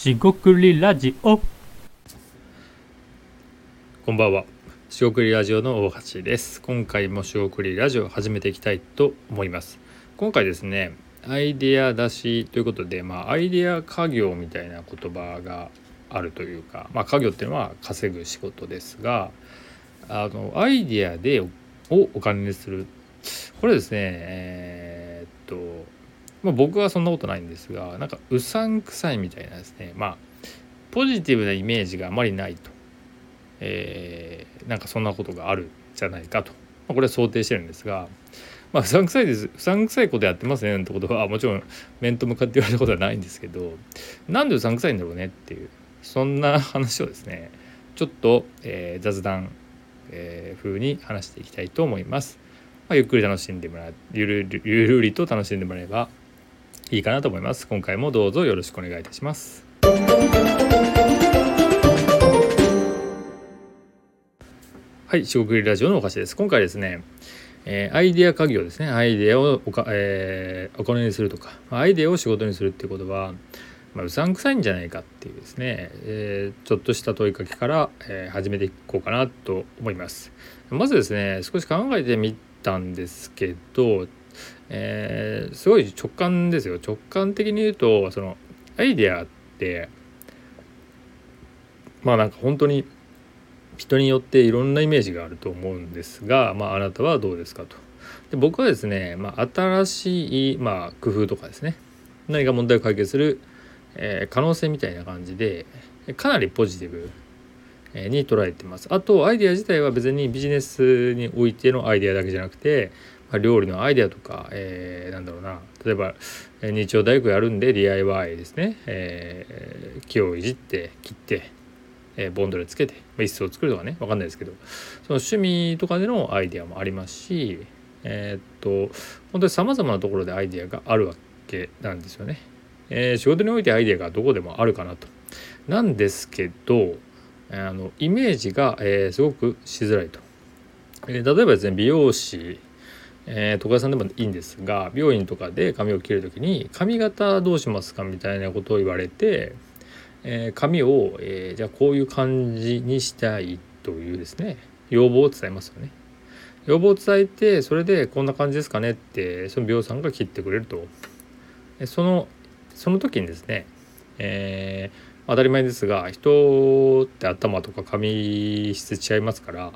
しごくりラジオこんばんは。しごくりラジオの大橋です。今回もしごくりラジオ始めていきたいと思います。今回ですね、アイデア出しということで、まあアイデア家業みたいな言葉があるというか、まあ家業っていうのは稼ぐ仕事ですが、あのアイデアでをお金にする。これですね、えーっと、まあ、僕はそんなことないんですが、なんかうさんくさいみたいなですね、まあポジティブなイメージがあまりないと。えーなんかそんなことがあるじゃないかと、まあ、これは想定してるんですが、まあ、うさんくさいですうさんくさいことやってますねってことはもちろん面と向かって言われたことはないんですけどなんでうさんくさいんだろうねっていうそんな話をですねちょっと、えー雑談、えー風に話していきたいと思います。まあ、ゆっくり楽しんでもらうゆるりゆるりと楽しんでもらえばいいかなと思います。今回もどうぞよろしくお願いいたします。はい、四国ラジオのお菓子です。今回ですね、えーアイデア家業ですね。アイデアをおか、えーお金にするとか、アイデアを仕事にするっていうことは、まあ、うさんくさいんじゃないかっていうですね、えーちょっとした問いかけから、えー始めていこうかなと思います。まずですね、少し考えてみたんですけど、えーすごい直感ですよ。直感的に言うと、そのアイデアって、まあなんか本当に人によっていろんなイメージがあると思うんですが、まあ、あなたはどうですかと。で僕はですね、まあ、新しい、まあ、工夫とかですね何か問題を解決する、えー可能性みたいな感じでかなりポジティブに捉えてます。あとアイデア自体は別にビジネスにおいてのアイデアだけじゃなくて、まあ、料理のアイデアとか、えーなんだろうな例えば、日曜大工やるんで DIY ですね、えー木をいじって切ってえーボンドでつけて、まあ、椅子を作るとかねわかんないですけどその趣味とかでのアイデアもありますしえーっと本当にさまざまなところでアイデアがあるわけなんですよね。えー仕事においてアイデアがどこでもあるかなと。なんですけどあのイメージが、えーすごくしづらいと。えー例えばですね美容師えー床屋さんでもいいんですが美容院とかで髪を切る時に髪型どうしますかみたいなことを言われてえー髪を、えーじゃあこういう感じにしたいというですね要望を伝えますよね。要望を伝えてそれでこんな感じですかねってその美容さんが切ってくれるとそのその時にですね、えー当たり前ですが人って頭とか髪質違いますから、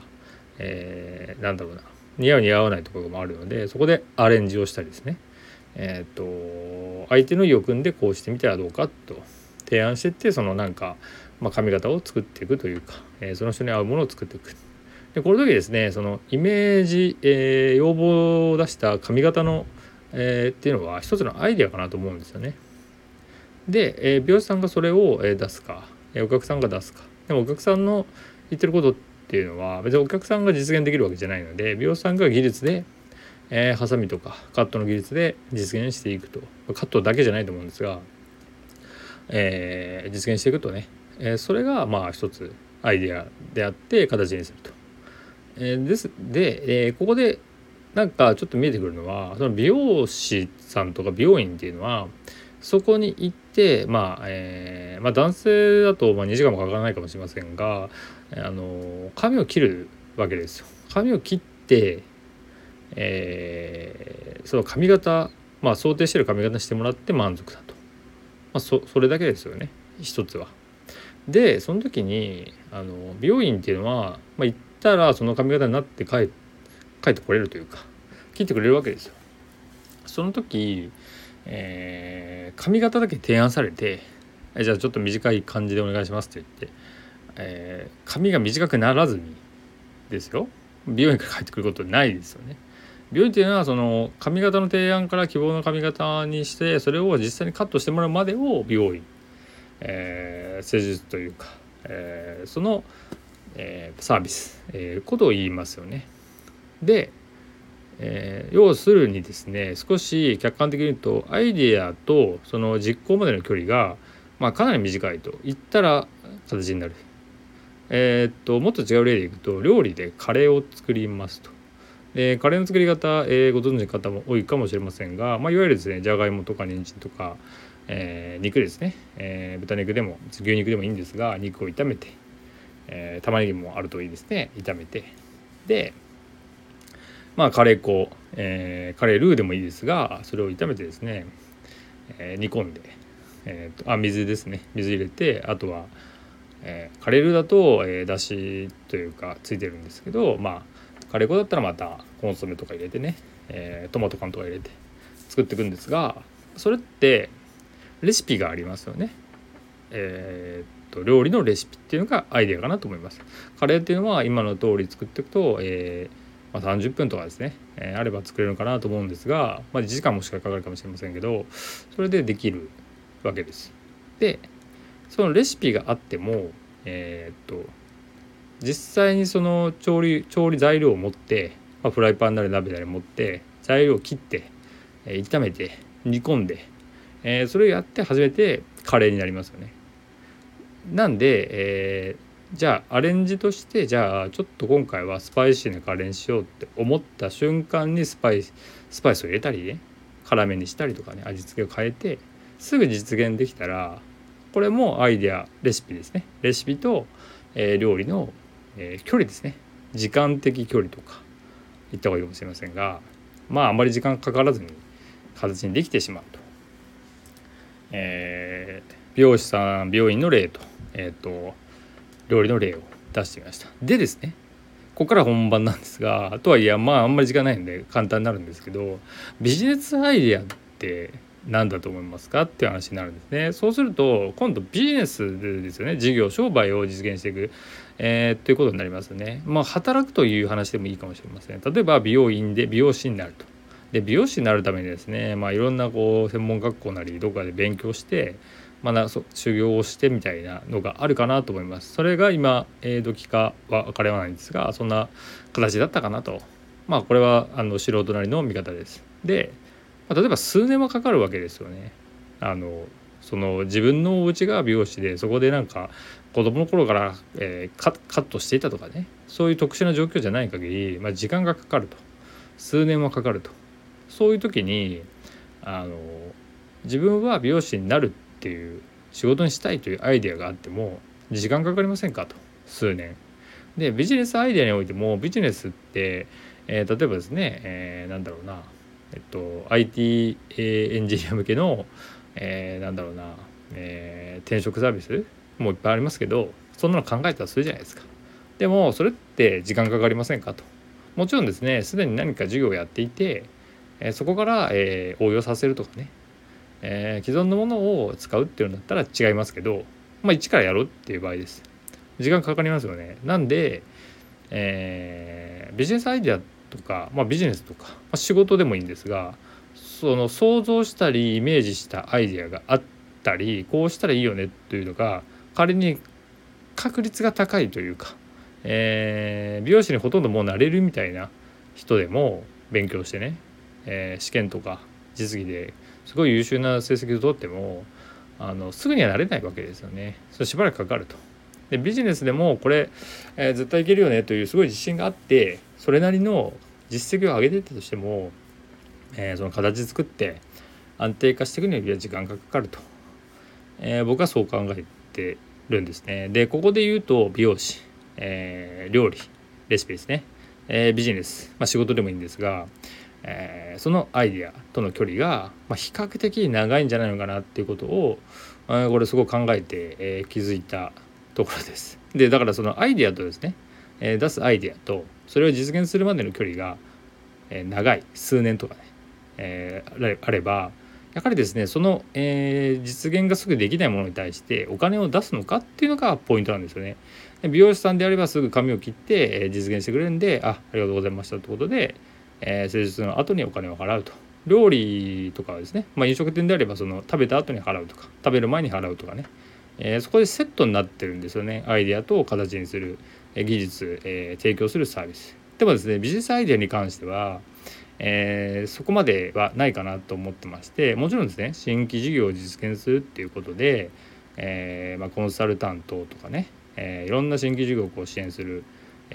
えーなんだろうな似合う似合わないところもあるのでそこでアレンジをしたりですねえっ、と相手の意を組んでこうしてみたらどうかと提案してってそのなんか、まあ、髪型を作っていくというか、えーその人に合うものを作っていく。でこの時ですねそのイメージ、えー要望を出した髪型の、えっていうのは一つのアイデアかなと思うんですよね。で、えー美容師さんがそれを、え出すか、えお客さんが出すかでもお客さんの言ってることってていうのは別にお客さんが実現できるわけじゃないので美容師さんが技術でえハサミとかカットの技術で実現していくとカットだけじゃないと思うんですが、えー実現していくとね、えーそれがまあ一つアイデアであって形にすると。えーですで、えーここでなんかちょっと見えてくるのはその美容師さんとか美容院っていうのはそこに行ってまあ、えーまあ、男性だとまあ2時間もかからないかもしれませんがあの髪を切るわけですよ。髪を切ってえーその髪型まあ想定してる髪型にしてもらって満足だと、まあ、そそれだけですよね一つは。でその時にあの美容院っていうのは、まあ、行ったらその髪型になって帰帰ってこれるというか切ってくれるわけですよ。その時、えー髪型だけ提案されて「えじゃあちょっと短い感じでお願いします」って言って、えー髪が短くならずにですよ美容院から帰ってくることないですよね。美容院っていうのはその髪型の提案から希望の髪型にしてそれを実際にカットしてもらうまでを美容院、えー施術というか、えーその、えーサービス、えーことを言いますよね。で、えー要するにですね少し客観的に言うとアイデアとその実行までの距離が、まあ、かなり短いと。言ったら形になる。えーっともっと違う例でいくと料理でカレーを作りますと。でカレーの作り方、えーご存知の方も多いかもしれませんが、まあ、いわゆるですねじゃがいもとか人参とか、えー、肉ですね、えー、豚肉でも牛肉でもいいんですが肉を炒めて、えー、玉ねぎもあるといいですね。炒めて。でまあカレー粉、えー、カレールーでもいいですがそれを炒めてですね、えー、煮込んで、えーと、あ水ですね水入れてあとは、えー、カレールだと、えー、だしというかついてるんですけどまあカレー粉だったらまたコンソメとか入れてね、えー、トマト缶とか入れて作っていくんですがそれってレシピがありますよね。えー、と料理のレシピっていうのがアイデアかなと思います。カレーっていうのは今の通り作っていくと、えー、まあ、30分とかですね、えー、あれば作れるかなと思うんですが、まあ、1時間もしかかかるかもしれませんけどそれでできるわけです。でそのレシピがあってもえっと実際にその調理調理材料を持って、まあ、フライパンなり鍋なり持って材料を切って、え炒めて煮込んでえー、それをやって初めてカレーになりますよね。なんで、えー、じゃあアレンジとしてじゃあちょっと今回はスパイシーなカレーにしようって思った瞬間にスパイススパイスを入れたりね辛めにしたりとかね味付けを変えてすぐ実現できたらこれもアイデアレシピですね。レシピと、えー、料理の、えー、距離ですね。時間的距離とか言った方がいいかもしれませんがまああまり時間かからずに形にできてしまうと。えー、美容師さん病院の例と,、えーと、料理の例を出してみました。でですねここから本番なんですがとはいえまああんまり時間ないんで簡単になるんですけどビジネスアイデアって何だと思いますかっていう話になるんですねそうすると今度ビジネスですよね事業商売を実現していく、えー、ということになりますねまあ働くという話でもいいかもしれません例えば美容院で美容師になるとで美容師になるためにですね、まあ、いろんなこう専門学校なりどこかで勉強して、まあ、修行をしてみたいなのがあるかなと思います。それが今、えー、時かは分かりはないんですがそんな形だったかなと。まあこれはあの素人なりの見方です。で、まあ、例えば数年はかかるわけですよね。あのその自分のお家が美容師でそこでなんか子供の頃から、えー、カットしていたとかね。そういう特殊な状況じゃない限り、まあ、時間がかかると。数年はかかると。そういう時にあの自分は美容師になるっていう仕事にしたいというアイデアがあっても時間かかりませんかと。数年。でビジネスアイデアにおいてもビジネスって、えー、例えばですね、えー、なんだろうな、えっと、IT エンジニア向けの、えー、なんだろうな、えー、転職サービスもいっぱいありますけどそんなの考えたらするじゃないですか。でもそれって時間かかりませんか？と。もちろんですねすでに何か授業をやっていてえそこから、え応用させるとかね、え既存のものを使うっていうんだったら違いますけど、まあ、一からやろうっていう場合です。時間かかりますよね。なんで、えー、ビジネスアイデアってとか、まあ、ビジネスとか、まあ、仕事でもいいんですがその想像したりイメージしたアイデアがあったりこうしたらいいよねというのが仮に確率が高いというか、えー、美容師にほとんどもうなれるみたいな人でも勉強してねえー、試験とか実技ですごい優秀な成績を取ってもあのすぐにはなれないわけですよね。それしばらくかかると。でビジネスでもこれ、えー、絶対いけるよねというすごい自信があってそれなりの実績を上げていったとしても、えー、その形作って安定化していくには時間がかかると、えー、僕はそう考えてるんですね。でここで言うと美容師、え料理レシピですね、えビジネス、まあ、仕事でもいいんですがえ、そのアイデアとの距離が、まあ、比較的長いんじゃないのかなっていうことを、え、これすごく考えて、え、気づいたところです。でだからそのアイデアとですね、え出すアイデアとそれを実現するまでの距離が、え長い数年とかね、えあればやはりですねその、え実現がすぐできないものに対してお金を出すのかっていうのがポイントなんですよね。美容師さんであればすぐ髪を切って、え実現してくれるんであありがとうございましたってことでえ、施術の後にお金を払うと料理とかはですね、まあ、飲食店であればその食べた後に払うとか食べる前に払うとかね、えー、そこでセットになってるんですよねアイデアと形にする、え技術、えー、提供するサービスでもですねビジネスアイデアに関しては、え、そこまではないかなと思ってましてもちろんですね新規事業を実現するっていうことで、えまあ、コンサルタントとかね、え、いろんな新規事業を支援する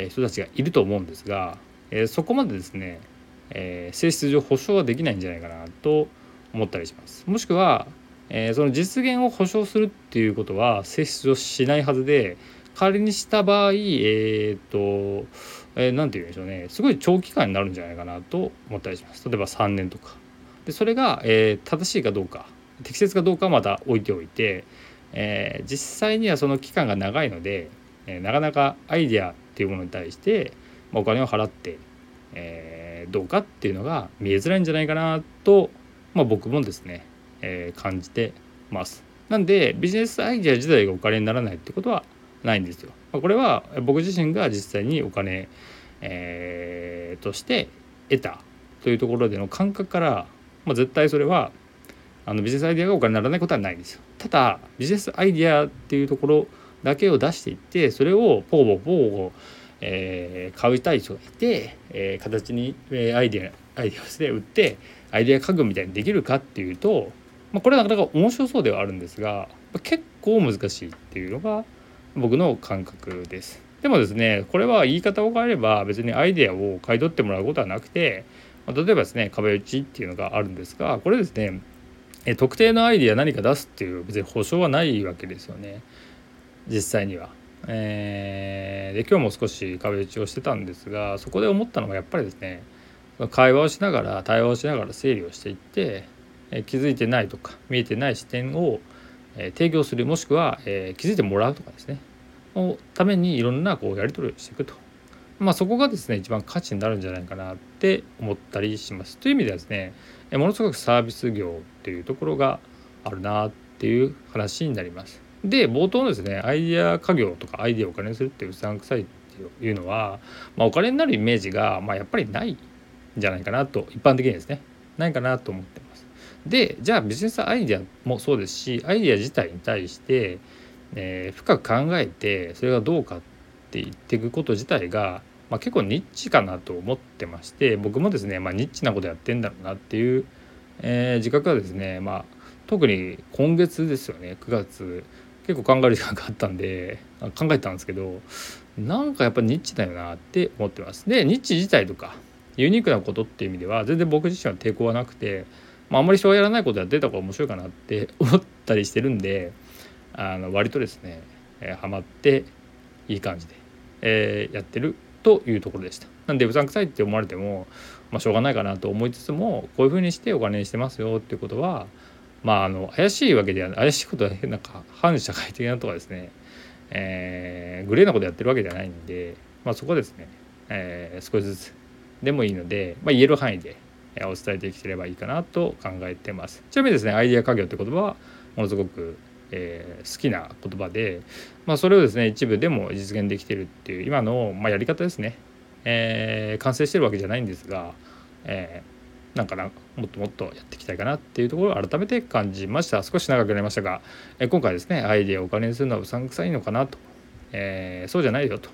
人たちがいると思うんですが、え、そこまでですねえ、性質上保証はできないんじゃないかなと思ったりします。もしくは、えー、その実現を保証するっていうことは性質をしないはずで仮にした場合えっ、ー、とえー、て言うんでしょうね。すごい長期間になるんじゃないかなと思ったりします。例えば3年とか。でそれが、えー、正しいかどうか。適切かどうかはまた置いておいて、え、実際にはその期間が長いので、え、なかなかアイデアっていうものに対して、まあ、お金を払って、え、どうかっていうのが見えづらいんじゃないかなと、まあ、僕もですね、えー、感じてます。なんでビジネスアイデア自体がお金にならないってことはないんですよ。これは僕自身が実際にお金、えー、として得たというところでの感覚から、まあ、絶対それはあのビジネスアイデアがお金にならないことはないんですよ。ただビジネスアイデアっていうところだけを出していってそれをポーボーポーボー、えー、買いたい人がいて、えー、形に、えー、アイデアアイデアをして売ってアイデア家具みたいにできるかっていうと、まあ、これはなかなか面白そうではあるんですが結構難しいっていうのが僕の感覚です。でもですねこれは言い方を変えれば別にアイデアを買い取ってもらうことはなくてま例えばですね壁打ちっていうのがあるんですがこれですね特定のアイデア何か出すっていう別に保証はないわけですよね実際には。えー、で今日も少し壁打ちをしてたんですがそこで思ったのがやっぱりですね会話をしながら対話をしながら整理をしていって、え気づいてないとか見えてない視点を、え提供するもしくは、え気づいてもらうとかですねのためにいろんなこうやり取りをしていくと。まあ、そこがですね一番価値になるんじゃないかなって思ったりします。という意味ではですねものすごくサービス業っていうところがあるなっていう話になります。で冒頭のですねアイデア家業とかアイデアをお金にするっていううさんくさいっていうのは、まあ、お金になるイメージが、まあ、やっぱりないんじゃないかなと一般的にですねないかなと思ってます。でじゃあビジネスアイデアもそうですしアイデア自体に対してえー、深く考えてそれがどうかって言っていくこと自体が、まあ、結構ニッチかなと思ってまして僕もですね、まあ、ニッチなことやってんだろうなっていう、えー、自覚はですね、まあ、特に今月ですよね9月結構考える時間があったんで考えたんですけどなんかやっぱニッチだよなって思ってます。でニッチ自体とかユニークなことっていう意味では全然僕自身は抵抗はなくて、まあ、あんまり人がやらないことやってた方が面白いかなって 思ったりしてるんであの割とですね、えー、ハマっていい感じで、えー、やってるというところでした。なんでうさんくさいって思われても、まあ、しょうがないかなと思いつつもこういうふうにしてお金にしてますよっていうことはまああの怪しいわけでは怪しいことはなんか反社会的なとかですね、えー、グレーなことやってるわけじゃないんで、まあ、そこですね、えー、少しずつでもいいので、まあ、言える範囲でお伝えできてればいいかなと考えてます。ちなみにですねアイデア家業って言葉はものすごくえー、好きな言葉で、まあ、それをですね一部でも実現できてるっていう今の、まあ、やり方ですね、えー、完成してるわけじゃないんですが、えー、なんかなもっともっとやっていきたいかなっていうところを改めて感じました。少し長くなりましたが、え、今回ですねアイデアをお金にするのはうさんくさいのかなと、え、そうじゃないよと、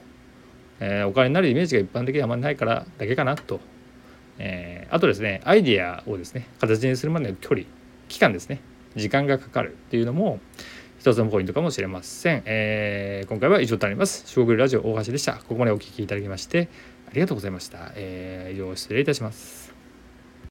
え、お金になるイメージが一般的にあまりないからだけかなと、えー、あとですねアイデアをですね形にするまでの距離期間ですね時間がかかるっていうのも一つのポイントかもしれません。えー、今回は以上となります。四国ラジオ大橋でした。ここまでお聴きいただきましてありがとうございました。えー、以上失礼いたします。